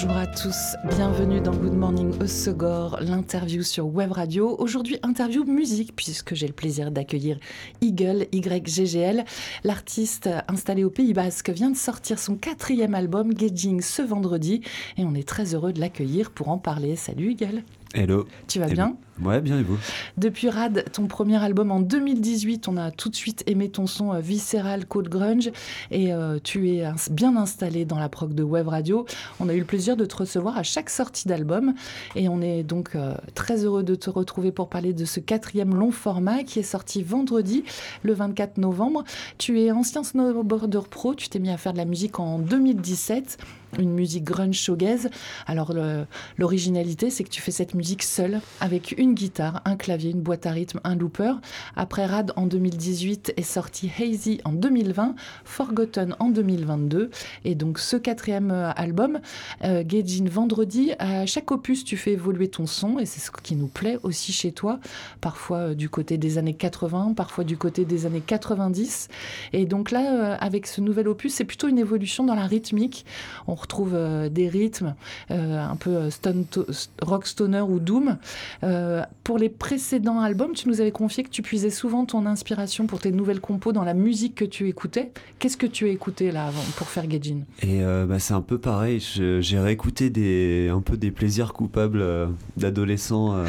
Bonjour à tous, bienvenue dans Good Morning Osegor, l'interview sur Web Radio. Aujourd'hui, interview musique, puisque j'ai le plaisir d'accueillir Eagle, YGGL. L'artiste installé au Pays Basque vient de sortir son quatrième album, Gaging, ce vendredi, et on est très heureux de l'accueillir pour en parler. Salut Eagle. Hello. Tu vas Hello. bien Ouais, bien et vous? Depuis Rad, ton premier album en 2018, on a tout de suite aimé ton son euh, viscéral, code grunge, et euh, tu es bien installé dans la prog de Web Radio. On a eu le plaisir de te recevoir à chaque sortie d'album, et on est donc euh, très heureux de te retrouver pour parler de ce quatrième long format qui est sorti vendredi, le 24 novembre. Tu es ancien snowboarder pro, tu t'es mis à faire de la musique en 2017, une musique grunge shoegaze. Alors l'originalité, c'est que tu fais cette musique seule, avec une guitare, un clavier, une boîte à rythme, un looper. Après Rad en 2018 est sorti Hazy en 2020, Forgotten en 2022. Et donc ce quatrième euh, album, euh, Gaijin Vendredi, à chaque opus tu fais évoluer ton son et c'est ce qui nous plaît aussi chez toi. Parfois euh, du côté des années 80, parfois du côté des années 90. Et donc là, euh, avec ce nouvel opus, c'est plutôt une évolution dans la rythmique. On retrouve des rythmes un peu stone to- rock stoner ou doom. Euh, pour les précédents albums, tu nous avais confié que tu puisais souvent ton inspiration pour tes nouvelles compos dans la musique que tu écoutais. Qu'est-ce que tu as écouté là avant pour faire Gaijin? Et euh, bah, c'est un peu pareil, j'ai réécouté des, un peu des plaisirs coupables euh, d'adolescents,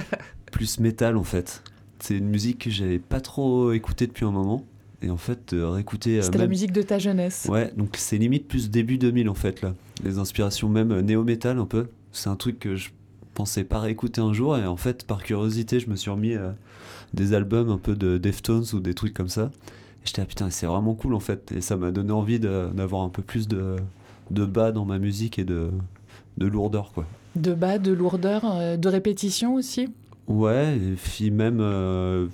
plus métal en fait. C'est une musique que j'avais pas trop écoutée depuis un moment. Et en fait, réécouter. euh, C'était la musique de ta jeunesse. Ouais, donc c'est limite plus début 2000 en fait là. Les inspirations même euh, néo-metal un peu. C'est un truc que je pensais pas réécouter un jour et en fait par curiosité je me suis remis euh, des albums un peu de Deftones ou des trucs comme ça. Et j'étais ah putain c'est vraiment cool en fait et ça m'a donné envie d'avoir un peu plus de, de bas dans ma musique et de, de lourdeur quoi. De bas, de lourdeur, euh, de répétition aussi? Ouais, et puis même euh,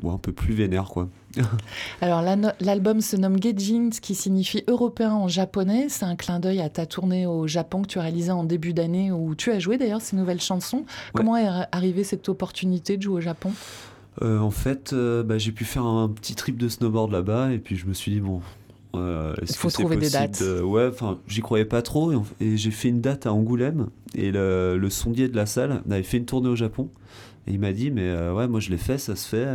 bon, un peu plus vénère quoi. Alors l'album se nomme Gaijin, ce qui signifie européen en japonais. C'est un clin d'œil à ta tournée au Japon que tu as réalisée en début d'année où tu as joué d'ailleurs ces nouvelles chansons. Comment est arri- arrivée cette opportunité de jouer au Japon? Euh, en fait, euh, bah, j'ai pu faire un petit trip de snowboard là-bas et puis je me suis dit bon. euh, est-ce Il faut que c'est trouver des dates. Ouais, enfin, j'y croyais pas trop et j'ai fait une date à Angoulême et le, le sondier de la salle avait fait une tournée au Japon et il m'a dit mais euh, ouais moi je l'ai fait, ça se fait.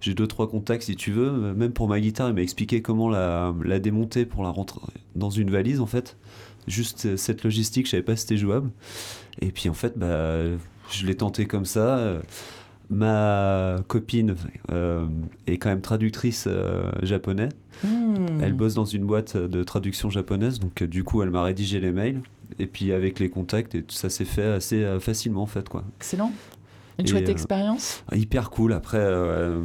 Euh, j'ai deux trois contacts si tu veux. Même pour ma guitare, il m'a expliqué comment la, la démonter pour la rentrer dans une valise en fait. Juste euh, cette logistique, je savais pas si c'était jouable. Et puis en fait, bah, je l'ai tenté comme ça. euh, Ma copine euh, est quand même traductrice euh, japonais. Hmm. Elle bosse dans une boîte de traduction japonaise, donc euh, du coup elle m'a rédigé les mails. Et puis avec les contacts, et tout ça s'est fait assez euh, facilement en fait quoi. Excellent. Une Et, chouette euh, expérience. Hyper cool. Après, euh,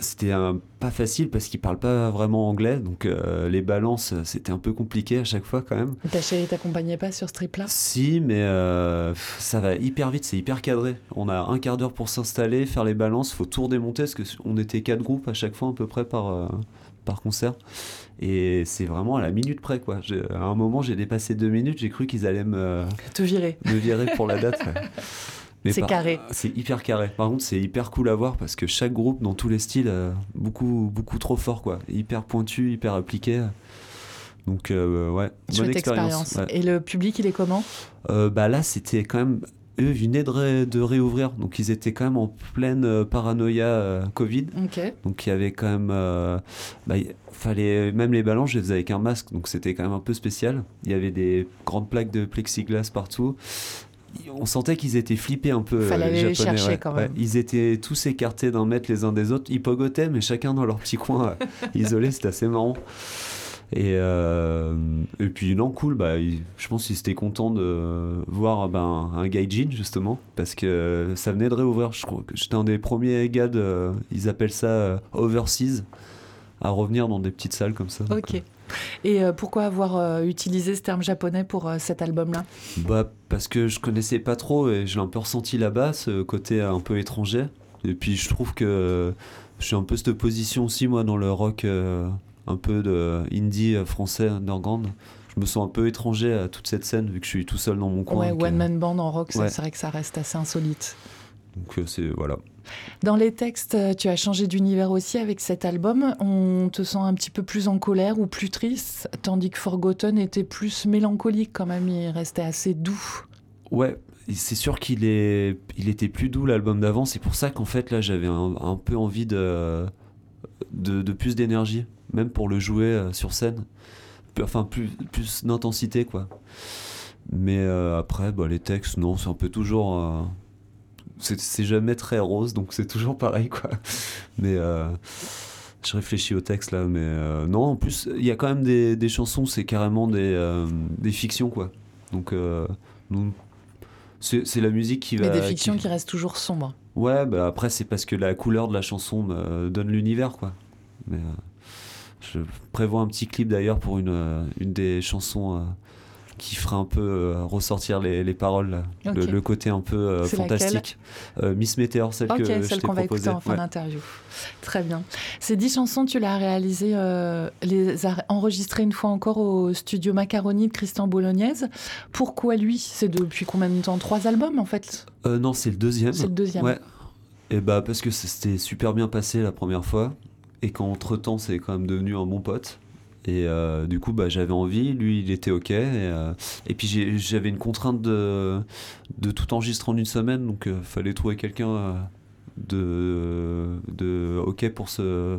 c'était pas facile parce qu'il parle pas vraiment anglais, donc euh, les balances c'était un peu compliqué à chaque fois quand même. Ta chérie t'accompagnait pas sur ce trip-là? Si, mais euh, ça va hyper vite, c'est hyper cadré. On a un quart d'heure pour s'installer, faire les balances, faut tout redémonter parce que on était quatre groupes à chaque fois à peu près par, euh, par concert. Et c'est vraiment à la minute près quoi. À un moment j'ai dépassé deux minutes, j'ai cru qu'ils allaient me, Te virer. me virer pour la date. ouais. C'est par- carré. C'est hyper carré. Par contre, c'est hyper cool à voir parce que chaque groupe, dans tous les styles, euh, beaucoup, beaucoup trop fort, quoi. Hyper pointu, hyper appliqué. Donc, euh, ouais, bonne expérience. ouais. Et le public, il est comment Euh, bah là, c'était quand même. Eux venaient de, ré- de réouvrir, donc ils étaient quand même en pleine euh, paranoïa Covid. Donc il y avait quand même. bah, fallait, même les balances, je les faisais avec un masque, donc c'était quand même un peu spécial. Il y avait des grandes plaques de plexiglas partout. On sentait qu'ils étaient flippés un peu. Fallait euh, les japonais, chercher ouais. quand même. Ouais, ils étaient tous écartés d'un mètre les uns des autres. Ils pogotaient, mais chacun dans leur petit coin euh, isolé. C'était assez marrant. Et, euh, et puis non, cool, bah, il- je pense qu'ils étaient contents de voir ben, un gaijin justement, parce que ça venait de réouvrir, je crois que j'étais un des premiers gars, de, ils appellent ça overseas, à revenir dans des petites salles comme ça. Donc, Ok. Et euh, pourquoi avoir euh, utilisé ce terme japonais pour euh, cet album-là? Bah, parce que je connaissais pas trop et j'ai un peu ressenti là-bas ce côté un peu étranger. Et puis je trouve que je suis un peu cette position aussi, moi, dans le rock un peu de indie français underground. je me sens un peu étranger à toute cette scène vu que je suis tout seul dans mon coin. Ouais, one man band en rock, c'est vrai que ça reste assez insolite. Donc euh, c'est voilà. Dans les textes, euh, tu as changé d'univers aussi avec cet album. On te sent un petit peu plus en colère ou plus triste, tandis que Forgotten était plus mélancolique quand même. Il restait assez doux. Ouais, c'est sûr qu'il est, il était plus doux l'album d'avant. C'est pour ça qu'en fait là, j'avais un, peu envie de, de, plus d'énergie, même pour le jouer euh, sur scène. Enfin, plus, plus d'intensité quoi. Mais après, bah, les textes, non, c'est un peu toujours c'est jamais très rose, donc c'est toujours pareil, quoi. Mais euh, je réfléchis au texte là, mais euh, non, en plus, il y a quand même des, des chansons, c'est carrément des, euh, des fictions, quoi. Donc, c'est la musique qui va. Mais des fictions qui, restent toujours sombres. Ouais, bah après, c'est parce que la couleur de la chanson me donne l'univers, quoi. Mais je prévois un petit clip d'ailleurs pour une, une des chansons qui fera un peu euh, ressortir les, les paroles, le, côté un peu euh, fantastique. Euh, Miss Météor, celle que celle qu'on va écouter en fin d'interview. Très bien. Ces dix chansons, tu l'as réalisées, les as enregistrées une fois encore au studio Macaroni de Christian Bolognaise. Pourquoi lui? C'est depuis combien de temps? Trois albums en fait? Non, c'est le deuxième. C'est le deuxième. Ouais. Et bah parce que c'était super bien passé la première fois et qu'entre temps c'est quand même devenu un bon pote. Et euh, du coup, bah, j'avais envie, lui, il était OK. Et, euh, et puis j'avais une contrainte de, de tout enregistrer en une semaine, donc il euh, fallait trouver quelqu'un de, de OK pour ce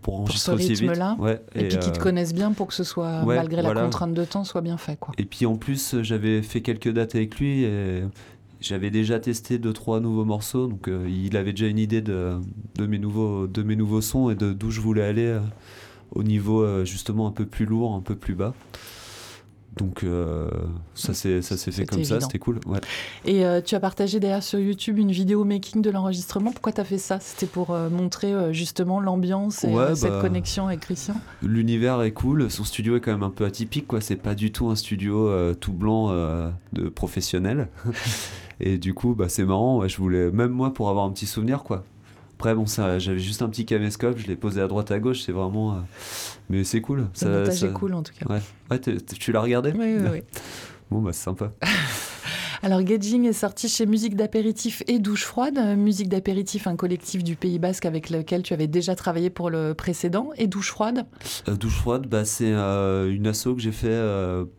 pour enregistrer pour ce rythme-là. Ouais, et, puis qu'ils te connaissent bien pour que ce soit, malgré la contrainte de temps, soit bien fait. Quoi. Et puis en plus, j'avais fait quelques dates avec lui et j'avais déjà testé deux trois nouveaux morceaux, donc il avait déjà une idée de, de, mes nouveaux, de mes nouveaux sons et de d'où je voulais aller au niveau euh, justement un peu plus lourd, un peu plus bas. Donc euh, ça s'est ça s'est fait comme ça, c'était cool. Ouais. Et euh, tu as partagé d'ailleurs sur YouTube une vidéo making de l'enregistrement. Pourquoi tu as fait ça? C'était pour montrer justement l'ambiance et cette bah, connexion avec Christian? L'univers est cool. Son studio est quand même un peu atypique, quoi. C'est pas du tout un studio tout blanc de professionnel. et du coup, bah c'est marrant. je voulais même moi pour avoir un petit souvenir, quoi. Après, bon, ça, j'avais juste un petit caméscope, je l'ai posé à droite à gauche, c'est vraiment. Euh, mais c'est cool. ça, montage est cool en tout cas. Ouais, ouais tu l'as regardé? Oui, oui, oui. bon, bah, c'est sympa. Alors, Gedging est sorti chez Musique d'apéritif et Douche froide. Musique d'apéritif, un collectif du Pays Basque avec lequel tu avais déjà travaillé pour le précédent. Et Douche froide? Euh, Douche froide, bah, c'est euh, une asso que j'ai fait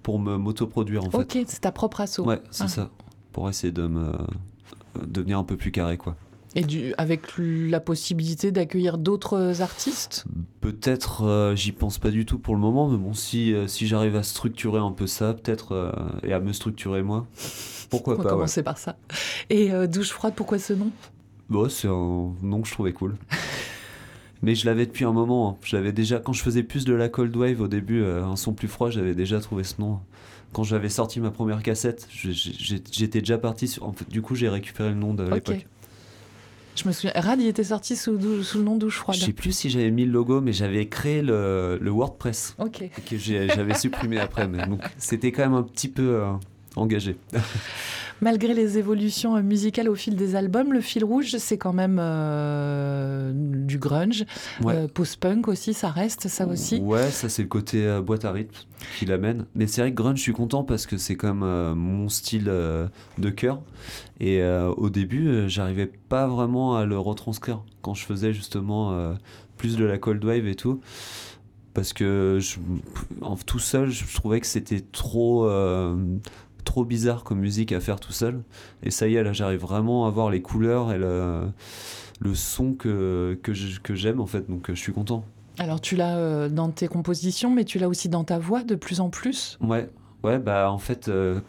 pour me m'autoproduire en fait. Ok, c'est ta propre asso. Ouais, c'est ah. ça. Pour essayer de me devenir un peu plus carré, quoi. Et du, avec la possibilité d'accueillir d'autres artistes? Peut-être, euh, j'y pense pas du tout pour le moment, mais bon, si, euh, si j'arrive à structurer un peu ça, peut-être, euh, et à me structurer moi, pourquoi pas On va commencer par ça. Et Douche froide, pourquoi ce nom? Bon, C'est un nom que je trouvais cool. mais je l'avais depuis un moment. Hein. Je l'avais déjà, quand je faisais plus de la cold wave au début, un son plus froid, j'avais déjà trouvé ce nom. Quand j'avais sorti ma première cassette, j'étais déjà parti sur. En fait, du coup, j'ai récupéré le nom de l'époque. Je me souviens, Rad, il était sorti sous, sous le nom Douche Froide. Je sais plus si j'avais mis le logo, mais j'avais créé le, le WordPress. Ok. Que j'avais supprimé après. Mais donc, c'était quand même un petit peu euh, engagé. Malgré les évolutions euh, musicales au fil des albums, le fil rouge, c'est quand même euh, du grunge. Euh, post-punk aussi, ça reste, ça aussi. Ouais, ça c'est le côté boîte à rythme qui l'amène. Mais c'est vrai que grunge, je suis content parce que c'est même mon style de cœur. Et au début, j'arrivais pas vraiment à le retranscrire quand je faisais justement plus de la cold wave et tout parce que je, en, tout seul, je trouvais que c'était trop, trop bizarre comme musique à faire tout seul. Et ça y est, là, j'arrive vraiment à voir les couleurs et le, le son que, que j'aime, en fait. Donc, je suis content. Alors, tu l'as euh, dans tes compositions, mais tu l'as aussi dans ta voix de plus en plus? Ouais, ouais, bah, en fait. Euh,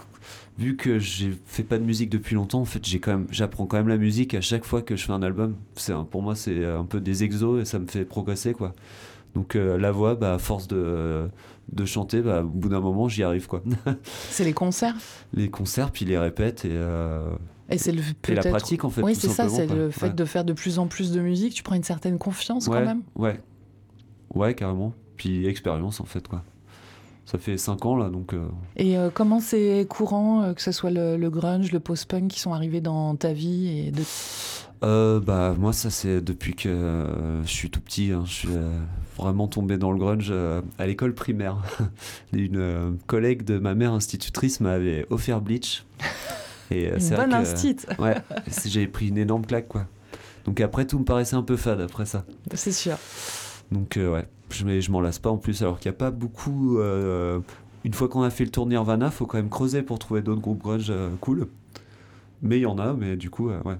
vu que j'ai fait pas de musique depuis longtemps, en fait, j'ai quand même, j'apprends quand même la musique à chaque fois que je fais un album. C'est pour moi, c'est un peu des exos et ça me fait progresser, quoi. Donc euh, la voix, bah, à force de, de chanter, bah, au bout d'un moment, j'y arrive. quoi. c'est les concerts Les concerts, puis les répètes et... Euh, et c'est le et la pratique en fait. Oui, c'est ça, c'est le fait de faire de plus en plus de musique. Tu prends une certaine confiance quand même. Ouais, ouais, carrément. Puis expérience en fait quoi. Ça fait 5 ans là donc. Euh, et comment c'est courant que ce soit le, le grunge, le post-punk qui sont arrivés dans ta vie et de euh, Bah moi ça c'est depuis que euh, je suis tout petit, hein. je suis euh, vraiment tombé dans le grunge euh, à l'école primaire. Une collègue de ma mère institutrice m'avait offert Bleach. Et Une bonne instit, Ouais, j'avais pris une énorme claque quoi. Donc après tout me paraissait un peu fade après ça. c'est sûr. Donc ouais, je, m'en lasse pas en plus alors qu'il n'y a pas beaucoup... une fois qu'on a fait le tour Nirvana, faut quand même creuser pour trouver d'autres groupes grunge cool. Mais il y en a, mais du coup, ouais.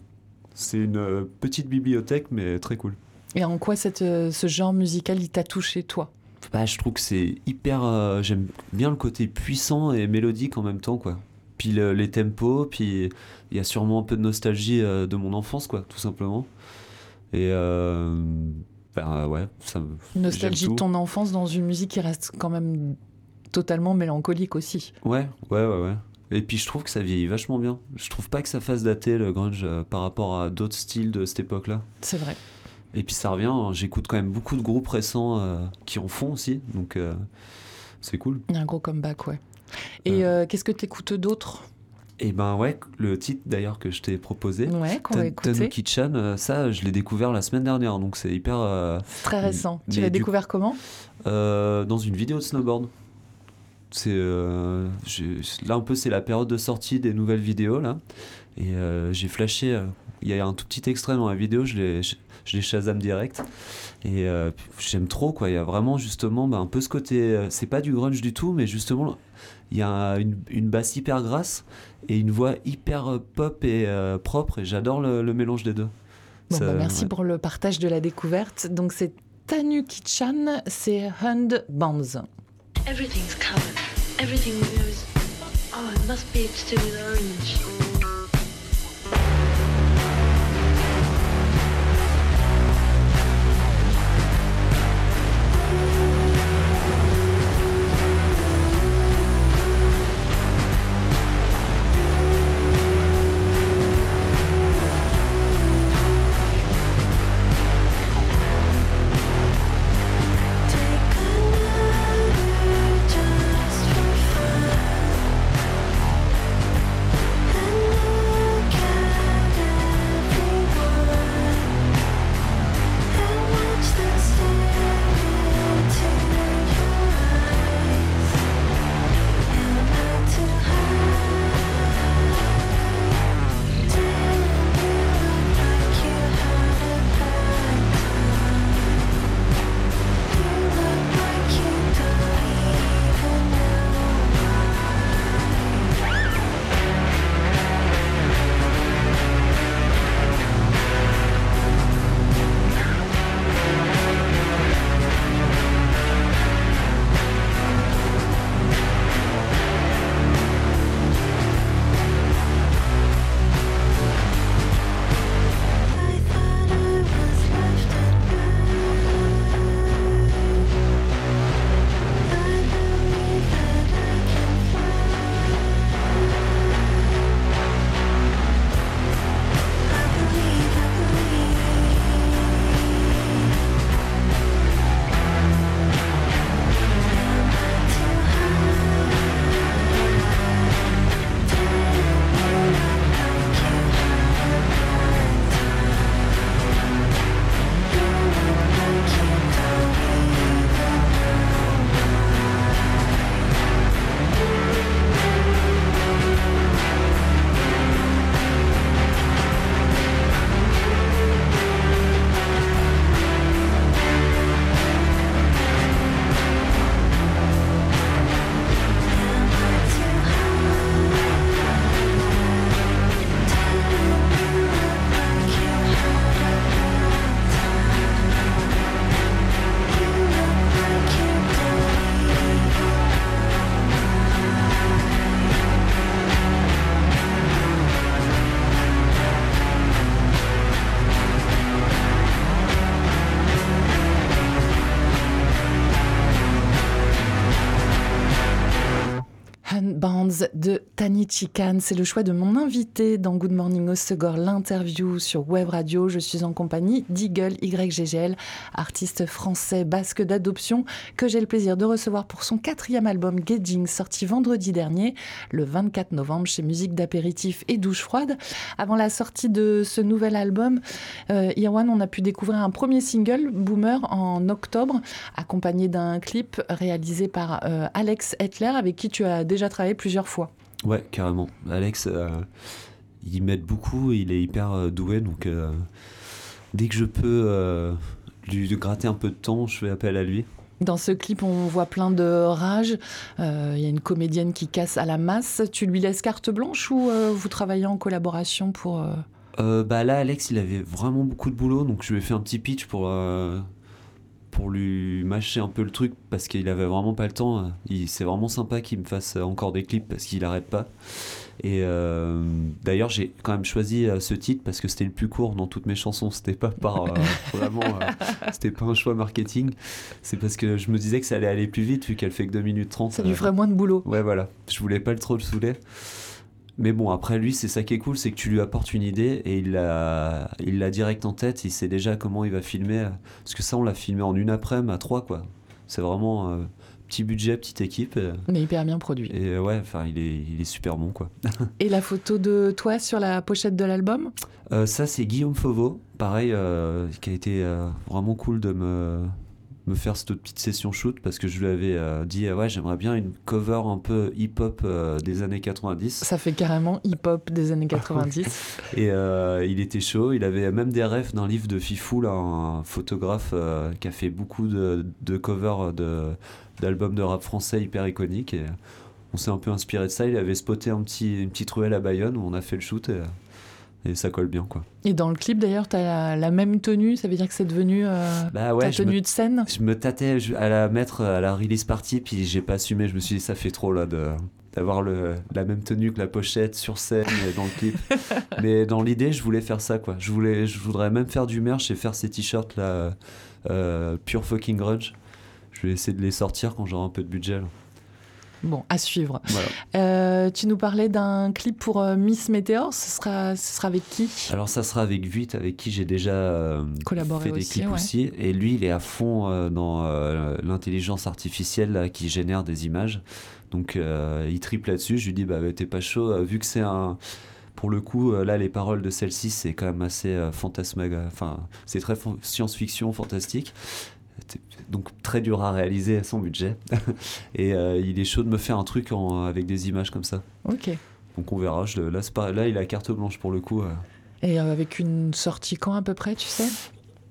C'est une euh, petite bibliothèque, mais très cool. Et en quoi cette, euh, ce genre musical, il t'a touché, toi? Bah, je trouve que c'est hyper... euh, J'aime bien le côté puissant et mélodique en même temps, quoi. Puis le- les tempos, puis il y a sûrement un peu de nostalgie euh, de mon enfance, quoi, tout simplement. Et... Euh, bah, ouais, ça me... Nostalgie de ton enfance dans une musique qui reste quand même totalement mélancolique aussi. Ouais, ouais, ouais, ouais. Et puis je trouve que ça vieillit vachement bien. Je trouve pas que ça fasse dater le grunge euh, par rapport à d'autres styles de cette époque-là. C'est vrai. Et puis ça revient, hein, j'écoute quand même beaucoup de groupes récents euh, qui en font aussi, donc euh, c'est cool. Il y a un gros comeback, ouais. Et qu'est-ce que tu écoutes d'autre? Et ben ouais, le titre d'ailleurs que je t'ai proposé, Ouais, qu'on va Tan- écouter. Tanuki-chan, euh, ça je l'ai découvert la semaine dernière, donc c'est hyper... très récent. Tu l'as découvert comment? Dans une vidéo de snowboard. C'est euh, là un peu c'est la période de sortie des nouvelles vidéos là et euh, j'ai flashé euh, il y a un tout petit extrait dans la vidéo je l'ai je, je l'ai Shazam direct et j'aime trop quoi il y a vraiment justement bah, un peu ce côté c'est pas du grunge du tout mais justement il y a une, une basse hyper grasse et une voix hyper pop et propre et j'adore le, le mélange des deux Bon, Ça- bah, merci ouais. pour le partage de la découverte. Donc c'est Tanuki-chan, c'est Hand Bands. Everything's covered. Everything goes. Oh, it must be do with orange. De Tanichi Khan. C'est le choix de mon invité dans Good Morning Osegor, l'interview sur Web Radio. Je suis en compagnie d'Eagle YGGL, artiste français basque d'adoption, que j'ai le plaisir de recevoir pour son quatrième album Gedging, sorti vendredi dernier, le 24 novembre, chez Musique d'apéritif et Douche froide. Avant la sortie de ce nouvel album, euh, Irwan, on a pu découvrir un premier single, Boomer, en octobre, accompagné d'un clip réalisé par euh, Alex Etler, avec qui tu as déjà travaillé plusieurs fois. Ouais, carrément. Alex, euh, il m'aide beaucoup, il est hyper euh, doué, donc euh, dès que je peux euh, lui gratter un peu de temps, je fais appel à lui. Dans ce clip, on voit plein de rage. Euh, Il y a une comédienne qui casse à la masse. Tu lui laisses carte blanche ou euh, vous travaillez en collaboration pour... euh, Euh, bah là, Alex, il avait vraiment beaucoup de boulot, donc je lui ai fait un petit pitch pour, euh, pour lui mâcher un peu le truc, parce qu'il avait vraiment pas le temps. C'est vraiment sympa qu'il me fasse encore des clips, parce qu'il arrête pas. Et euh, d'ailleurs, j'ai quand même choisi euh, ce titre parce que c'était le plus court dans toutes mes chansons. C'était pas par euh, vraiment, euh, c'était pas un choix marketing. C'est parce que je me disais que ça allait aller plus vite vu qu'elle fait que 2 minutes 30. Ça lui ferait moins de boulot. Ouais, voilà. Je voulais pas le trop le saouler. Mais bon, après lui, c'est ça qui est cool, c'est que tu lui apportes une idée et il l'a, il l'a direct en tête. Il sait déjà comment il va filmer. Parce que ça, on l'a filmé en une après-midi à trois, quoi. C'est vraiment euh, petit budget, petite équipe. Et, Mais hyper bien produit. et ouais, enfin, il est, il est super bon, quoi. Et la photo de toi sur la pochette de l'album? Euh, ça, c'est Guillaume Fauveau, pareil, euh, qui a été euh, vraiment cool de me, me faire cette petite session shoot parce que je lui avais euh, dit, ah ouais, j'aimerais bien une cover un peu hip-hop euh, des années 90. Ça fait carrément hip-hop des années 90. Et euh, il était chaud. Il avait même des refs d'un livre de Fifou, là, un photographe qui a fait beaucoup de, de covers de, d'albums de rap français hyper iconiques. Et on s'est un peu inspiré de ça. Il avait spoté un petit, une petite ruelle à Bayonne où on a fait le shoot et, et ça colle bien, quoi. Et dans le clip, d'ailleurs, tu as la, la même tenue. Ça veut dire que c'est devenu euh, Bah ouais, ta tenue me, de scène? je me tâtais à la mettre à la release party, puis j'ai pas assumé. Je me suis dit, ça fait trop là de d'avoir le, la même tenue que la pochette sur scène et dans le clip. Mais dans l'idée, je voulais faire ça, quoi. Je, voulais, je voudrais même faire du merch et faire ces t-shirts là, euh, pure fucking grunge. Je vais essayer de les sortir quand j'aurai un peu de budget. là. Bon, à suivre. Voilà. Euh, tu nous parlais d'un clip pour euh, Miss Météor. Ce sera, ce sera avec qui? Alors ça sera avec Vuit, avec qui j'ai déjà euh, Collaboré fait des aussi, clips ouais. aussi. Et lui, il est à fond dans l'intelligence artificielle là, qui génère des images. Donc il triple là-dessus. Je lui dis, bah t'es pas chaud, vu que c'est un... Pour le coup, là, les paroles de celle-ci, c'est quand même assez euh, fantasmaga... Enfin, c'est très science-fiction, fantastique. Donc très dur à réaliser à son budget. Et euh, il est chaud de me faire un truc en- avec des images comme ça. Ok. Donc on verra. Je, là, pas- là, il a carte blanche pour le coup. euh. Et euh, avec une sortie quand à peu près, tu sais?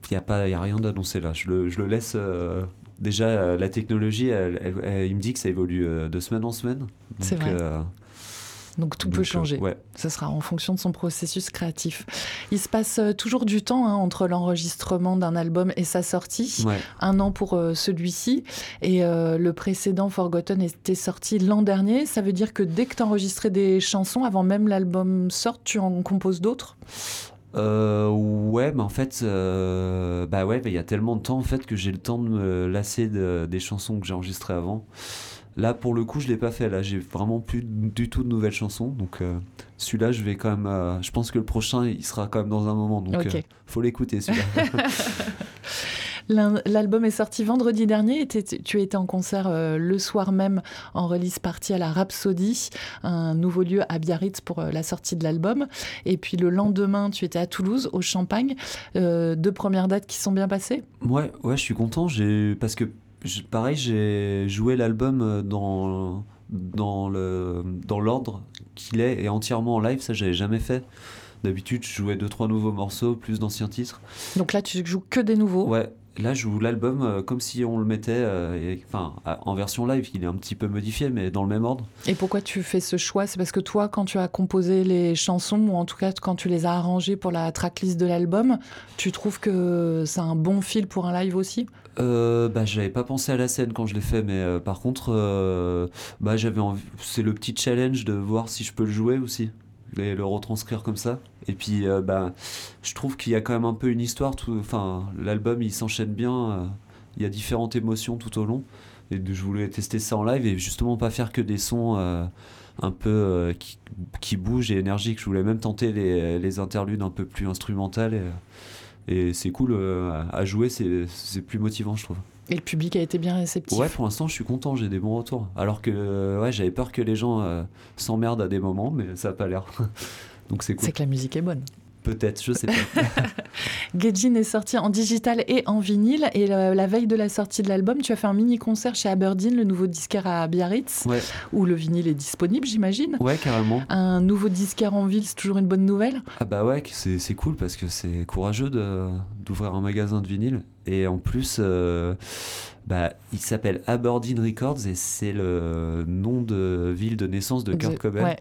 Il n'y a, pas- y a rien d'annoncé là. Je le, je le laisse. euh, déjà, la technologie, elle- elle- elle- il me dit que ça évolue de semaine en semaine. C'est vrai. euh, Donc tout donc, peut euh, changer. ouais. Ce sera en fonction de son processus créatif. Il se passe euh, toujours du temps hein, entre l'enregistrement d'un album et sa sortie. Ouais. Un an pour euh, celui-ci. Et euh, le précédent, Forgotten, était sorti l'an dernier. Ça veut dire que dès que tu enregistrais des chansons, avant même l'album sorte, tu en composes d'autres? Euh, ouais, mais en fait, euh, bah ouais, bah, il y a tellement de temps en fait que j'ai le temps de me lasser de- des chansons que j'ai enregistrées avant. Là, pour le coup, je l'ai pas fait. Là, j'ai vraiment plus du tout de nouvelles chansons. Donc, euh, celui-là, je vais quand même. euh, je pense que le prochain, il sera quand même dans un moment. Donc, Ok. euh, faut l'écouter celui-là. L'album est sorti vendredi dernier tu étais en concert le soir même en release party à la Rhapsody, un nouveau lieu à Biarritz pour la sortie de l'album. Et puis le lendemain, tu étais à Toulouse, au Champagne. Deux premières dates qui sont bien passées? Ouais, ouais, je suis content. J'ai parce que je- pareil, j'ai joué l'album euh, dans dans le dans l'ordre qu'il est et entièrement en live. Ça, j'avais jamais fait. D'habitude, je jouais deux trois nouveaux morceaux, plus d'anciens titres. Donc là, tu joues que des nouveaux. Ouais, là, je joue l'album euh, comme si on le mettait, euh, et- enfin, à- en version live. Il est un petit peu modifié, mais dans le même ordre. Et pourquoi tu fais ce choix? C'est parce que toi, quand tu as composé les chansons, ou en tout cas quand tu les as arrangées pour la tracklist de l'album, tu trouves que c'est un bon fil pour un live aussi? Euh, bah, j'avais pas pensé à la scène quand je l'ai fait, mais euh, par contre, bah, j'avais envie. C'est le petit challenge de voir si je peux le jouer aussi, et le retranscrire comme ça. Et puis, euh, bah, je trouve qu'il y a quand même un peu une histoire. Enfin, l'album il s'enchaîne bien. euh, il y a différentes émotions tout au long. Et je voulais tester ça en live et justement pas faire que des sons euh, un peu euh, qui, qui bougent et énergiques. Je voulais même tenter les, les interludes un peu plus instrumentales. Et, et c'est cool à jouer, c'est plus motivant, je trouve. Et le public a été bien réceptif. Ouais, pour l'instant, je suis content, j'ai des bons retours. Alors que euh, ouais, j'avais peur que les gens euh, s'emmerdent à des moments, mais ça a pas l'air. Donc c'est cool. C'est que la musique est bonne. Peut-être, je sais pas. Gaijin est sorti en digital et en vinyle. Et la, la veille de la sortie de l'album, tu as fait un mini-concert chez Aberdeen, le nouveau disquaire à Biarritz, ouais, où le vinyle est disponible, j'imagine. ouais, carrément. Un nouveau disquaire en ville, c'est toujours une bonne nouvelle. Ah bah ouais, c'est cool parce que c'est courageux d'ouvrir un magasin de vinyle. Et en plus, euh, bah, il s'appelle Aberdeen Records et c'est le nom de ville de naissance de Kurt Cobain. Ouais,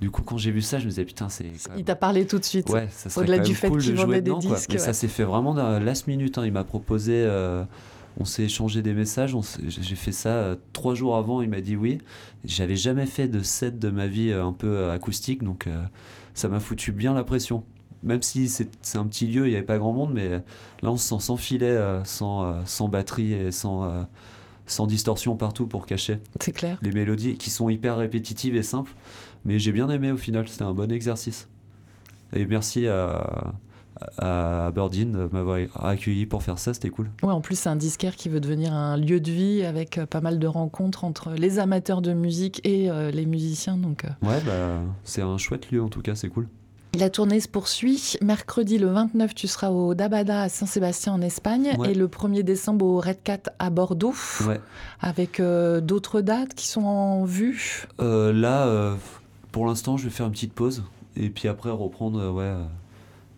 Du coup, quand j'ai vu ça, je me disais putain, c'est. il t'a parlé tout de suite. Ouais, ça serait Au-delà du fait cool qu'il de vendait des dedans, disques, ouais. ça s'est fait vraiment dans la last minute. hein. Il m'a proposé, euh, on s'est échangé des messages. J'ai fait ça euh, trois jours avant. Il m'a dit oui. J'avais jamais fait de set de ma vie un peu acoustique, donc ça m'a foutu bien la pression. Même si c'est un petit lieu, il n'y avait pas grand monde, mais là on se sent sans filet, euh, sans, euh, sans batterie et sans, euh, sans distorsion partout pour cacher clair. les mélodies qui sont hyper répétitives et simples. Mais j'ai bien aimé au final, c'était un bon exercice. Et merci à, à Aberdeen de m'avoir accueilli pour faire ça, c'était cool. Ouais, en plus, c'est un disquaire qui veut devenir un lieu de vie avec pas mal de rencontres entre les amateurs de musique et euh, les musiciens. Donc, euh, Ouais, bah, c'est un chouette lieu en tout cas, c'est cool. La tournée se poursuit. Mercredi, le 29, tu seras au Dabada à Saint-Sébastien en Espagne. Ouais. Et le 1er décembre au Red Cat à Bordeaux. Ouais. Avec euh, d'autres dates qui sont en vue? Euh, là, euh, pour l'instant, je vais faire une petite pause. Et puis après, reprendre, ouais.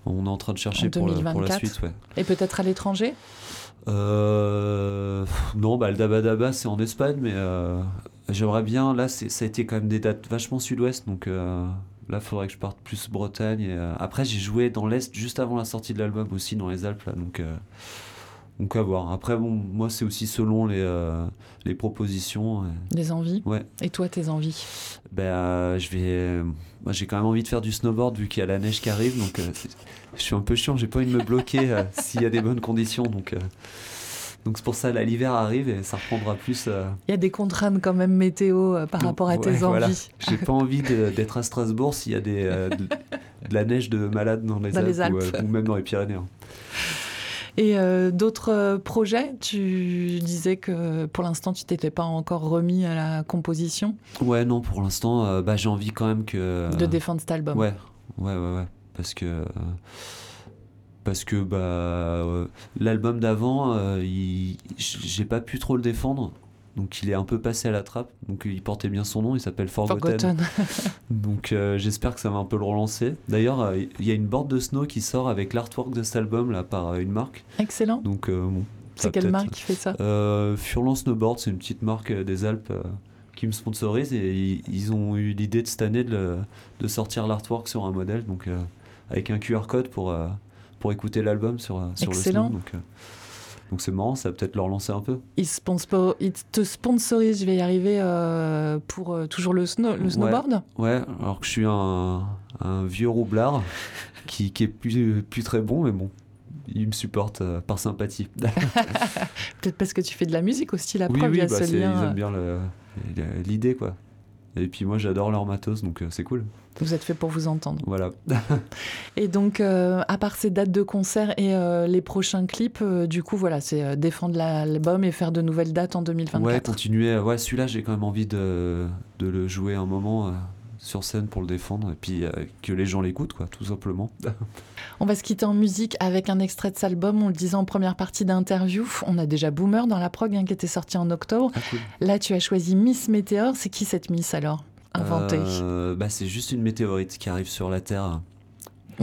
on est en train de chercher pour, la- pour la 2024. suite, ouais. Et peut-être à l'étranger? Non, bah, le Daba Daba, c'est en Espagne, mais j'aimerais bien. Là, ça a été quand même des dates vachement sud-ouest, donc là, il faudrait que je parte plus Bretagne. Et, euh, après, j'ai joué dans l'Est juste avant la sortie de l'album aussi, dans les Alpes, là, donc, euh, donc à voir. Après, bon, moi, c'est aussi selon les, euh, les propositions. et- Des envies. Ouais. Et toi, tes envies? ben, je vais. moi, j'ai quand même envie de faire du snowboard vu qu'il y a la neige qui arrive, donc je suis un peu chiant. J'ai pas envie de me bloquer s'il y a des bonnes conditions, donc. Donc c'est pour ça, là, l'hiver arrive et ça reprendra plus. euh, Il y a des contraintes quand même météo euh, par rapport à ouais, tes voilà. envies. J'ai pas envie d'être à Strasbourg s'il y a des, euh, de, de la neige de malade dans les Dans Alpes, les Ou, Alpes. ou même dans les Pyrénées. hein. Et d'autres projets Tu disais que pour l'instant, tu t'étais pas encore remis à la composition? Ouais, non, pour l'instant, bah, j'ai envie quand même que. de défendre cet album. Ouais, ouais, ouais, ouais. Parce que. Parce que bah, euh, l'album d'avant, euh, il- j'ai pas pu trop le défendre. Donc il est un peu passé à la trappe. Donc il portait bien son nom, il s'appelle Forgotten. Forgotten. Donc euh, j'espère que ça va un peu le relancer. D'ailleurs, euh, il y a une board de snow qui sort avec l'artwork de cet album là par euh, une marque. Excellent. Donc euh, bon. ça C'est quelle peut-être- marque qui fait ça? euh, Furlan Snowboard, c'est une petite marque euh, des Alpes euh, qui me sponsorise et ils, ils ont eu l'idée de cette année de, le- de sortir l'artwork sur un modèle, donc euh, avec un QR code pour, euh, pour écouter l'album sur, euh, sur Excellent. le snow. Donc euh, donc c'est marrant, ça va peut-être le relancer un peu. il, sponsor- il te sponsorise, je vais y arriver, euh, pour euh, toujours le, snow- le Ouais. snowboard? Ouais, alors que je suis un, un vieux roublard qui, qui est plus, plus très bon, mais bon, il me supporte euh, par sympathie. Peut-être parce que tu fais de la musique aussi, la oui, preuve, il y oui, a bah, ce c'est- ils lien. aiment bien l'idée, quoi. Et puis moi, j'adore leur matos, donc c'est cool. Vous êtes fait pour vous entendre. Voilà. Et donc, euh, à part ces dates de concert et euh, les prochains clips, euh, du coup, voilà, c'est défendre l'album et faire de nouvelles dates en 2024. Ouais, continuer. Ouais, celui-là, j'ai quand même envie de, de le jouer un moment sur scène pour le défendre et puis euh, que les gens l'écoutent, quoi, tout simplement. On va se quitter en musique avec un extrait de cet album. On le disait en première partie d'interview. On a déjà Boomer dans la prog hein, qui était sorti en octobre. Ah, cool. Là, tu as choisi Miss Météor. C'est qui cette Miss alors? Inventée. Euh, bah, c'est juste une météorite qui arrive sur la Terre.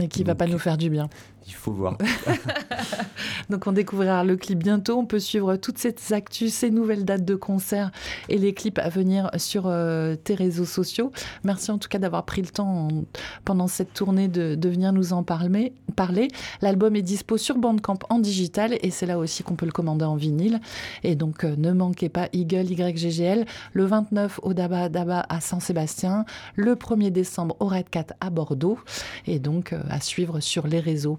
Et qui va donc- pas nous faire du bien. Il faut voir. Donc on découvrira le clip bientôt. On peut suivre toutes ces actus, ces nouvelles dates de concert et les clips à venir sur euh, tes réseaux sociaux. Merci en tout cas d'avoir pris le temps en- pendant cette tournée de, venir nous en parler. L'album est dispo sur Bandcamp en digital et c'est là aussi qu'on peut le commander en vinyle. Et donc euh, ne manquez pas Eagle YGGL le 29 au Daba Daba à Saint-Sébastien, le 1er décembre au Red Cat à Bordeaux et donc euh, à suivre sur les réseaux.